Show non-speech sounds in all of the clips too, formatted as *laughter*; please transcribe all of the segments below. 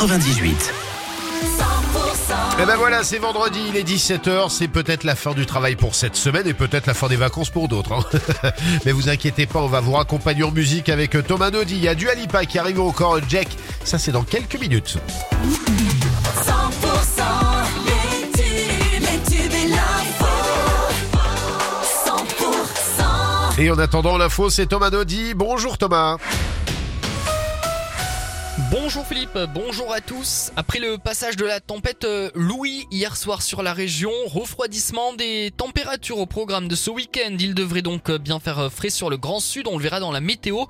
98. Et ben voilà, c'est vendredi, il est 17h, c'est peut-être la fin du travail pour cette semaine et peut-être la fin des vacances pour d'autres. hein. *laughs* Mais vous inquiétez pas, on va vous raccompagner en musique avec Thomas Naudy, il y a du Alipa qui arrive encore, Jack, ça c'est dans quelques minutes. 100% les tubes, les tubes et l'info. 100% Et en attendant l'info, c'est Thomas Naudy, bonjour Thomas Bonjour Philippe, bonjour à tous. Après le passage de la tempête euh, Louis hier soir sur la région, refroidissement des températures au programme de ce week-end. Il devrait donc euh, bien faire euh, frais sur le Grand Sud, on le verra dans la météo.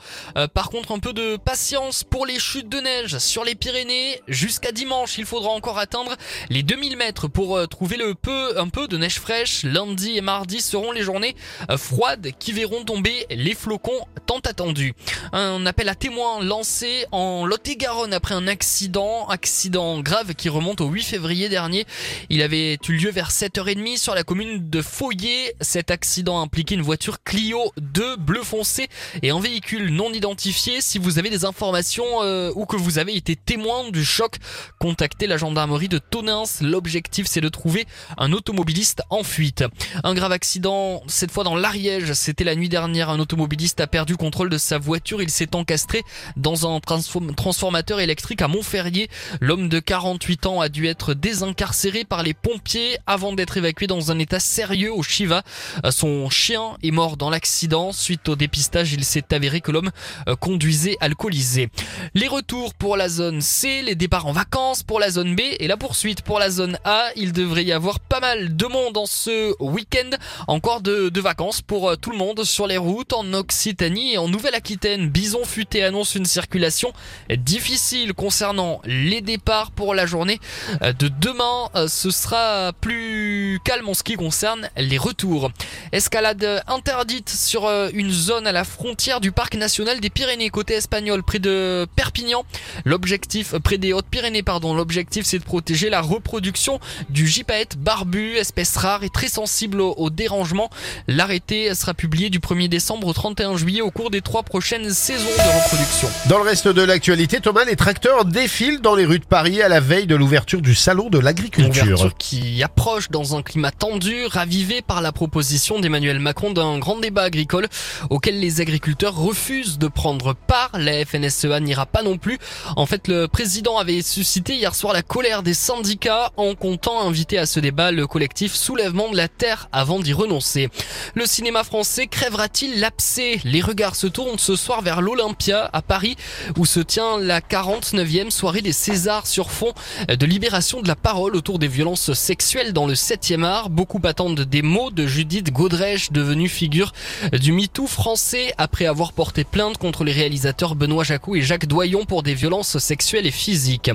Par contre, un peu de patience pour les chutes de neige sur les Pyrénées. Jusqu'à dimanche, il faudra encore atteindre les 2000 mètres pour trouver le peu, un peu de neige fraîche. Lundi et mardi seront les journées froides qui verront tomber les flocons tant attendus. Un appel à témoins lancé en Lot-et-Garonne après un accident, accident grave qui remonte au 8 février dernier. Il avait eu lieu vers 7h30 sur la commune de Foyer. Cet accident impliquait une voiture Clio 2 bleu foncé et un véhicule non identifié. Si vous avez des informations euh, ou que vous avez été témoin du choc, contactez la gendarmerie de Tonins. L'objectif c'est de trouver un automobiliste en fuite. Un grave accident, cette fois dans l'Ariège. C'était la nuit dernière. Un automobiliste a perdu le contrôle de sa voiture. Il s'est encastré dans un transform- transformateur électrique à Montferrier. L'homme de 48 ans a dû être désincarcéré par les pompiers avant d'être évacué dans un état sérieux au Chiva. Son chien est mort dans l'accident. Suite au dépistage, il s'est avéré que l'homme euh, conduisait alcoolisé. Les retours pour la zone C, les départs en vacances pour la zone B et la poursuite pour la zone A. Il devrait y avoir pas mal de monde en ce week-end. Encore de, de vacances pour euh, tout le monde sur les routes en Occitanie et en Nouvelle-Aquitaine. Bison Futé annonce une circulation difficile concernant les départs pour la journée euh, de demain. Euh, Ce sera plus calme en ce qui concerne les retours. Escalade interdite sur euh, une zone à la frontière du parc national des Pyrénées côté espagnol près de Perpignan. L'objectif près des Hautes-Pyrénées pardon, l'objectif c'est de protéger la reproduction du gypaète barbu, espèce rare et très sensible au, au dérangement. L'arrêté sera publié du 1er décembre au 31 juillet au cours des trois prochaines saisons de reproduction. Dans le reste de l'actualité, Thomas, les tracteurs défilent dans les rues de Paris à la veille de l'ouverture du salon de l'agriculture. Qui approche dans un climat tendu, ravivé par la proposition d'Emmanuel Macron d'un grand débat agricole auquel les agriculteurs refusent de prendre part. La FNSEA n'ira pas non plus. En fait, le président avait suscité hier soir la colère des syndicats en comptant inviter à ce débat le collectif Soulèvement de la Terre avant d'y renoncer. Le cinéma français crèvera-t-il l'abcès? Les regards se tournent ce soir vers l'Olympia à Paris où se tient la 49e soirée des Césars sur fond de libération de la parole autour des violences sexuelles dans le 7e art. Beaucoup attendent des mots de Judith Godrèche, devenue figure du MeToo français après avoir porté plainte contre les réalisateurs Benoît Jacou et Jacques Doyon pour des violences sexuelles et physiques.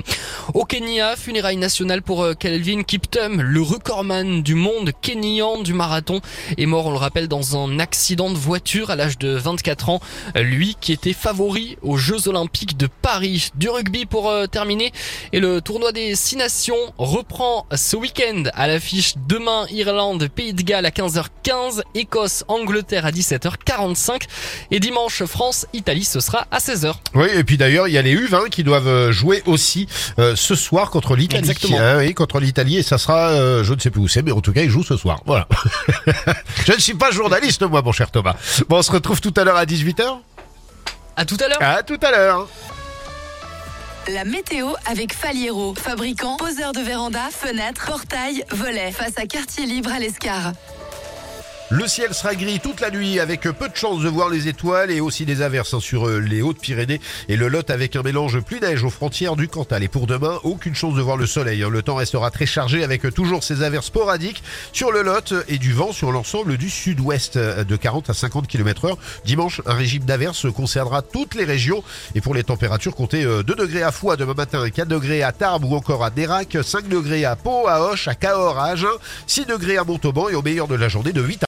Au Kenya, funérailles nationales pour euh, Kelvin Kiptum, le recordman du monde kenyan du marathon, est mort, on le rappelle, dans un accident de voiture à l'âge de 24 ans. Lui qui était favori aux Jeux Olympiques de Paris. Du rugby pour euh, terminer. Et le tournoi des Six Nations reprend ce week-end à l'affiche demain Irlande, Pays de Galles à 15h15, Écosse, Angleterre à 17h45 et dimanche France, Italie, ce sera à 16h. Oui, et puis d'ailleurs, il y a les U20 qui doivent euh, jouer aussi euh, ce soir contre l'Italie. Exactement. Hein, oui, contre l'Italie, et ça sera, euh, je ne sais plus où c'est, mais en tout cas, ils jouent ce soir. Voilà. *laughs* je ne suis pas journaliste, moi, mon cher Thomas. Bon, on se retrouve tout à l'heure à 18h. À tout à l'heure. À tout à l'heure. La météo avec Faliero, fabricant, poseur de véranda, fenêtres, portails, volets, face à quartier libre à l'Escar. Le ciel sera gris toute la nuit avec peu de chances de voir les étoiles et aussi des averses hein, sur euh, les Hautes-Pyrénées et le Lot avec un mélange pluie-neige aux frontières du Cantal. Et pour demain, aucune chance de voir le soleil. hein. Le temps restera très chargé avec euh, toujours ces averses sporadiques sur le Lot et du vent sur l'ensemble du sud-ouest euh, de 40 à 50 km heure. Dimanche, un régime d'averses concernera toutes les régions et pour les températures, comptez euh, 2 degrés à Foix demain matin, 4 degrés à Tarbes ou encore à Dérac, 5 degrés à Pau, à Hoche, à Cahors, à Agen, 6 degrés à Montauban et au meilleur de la journée de 8 à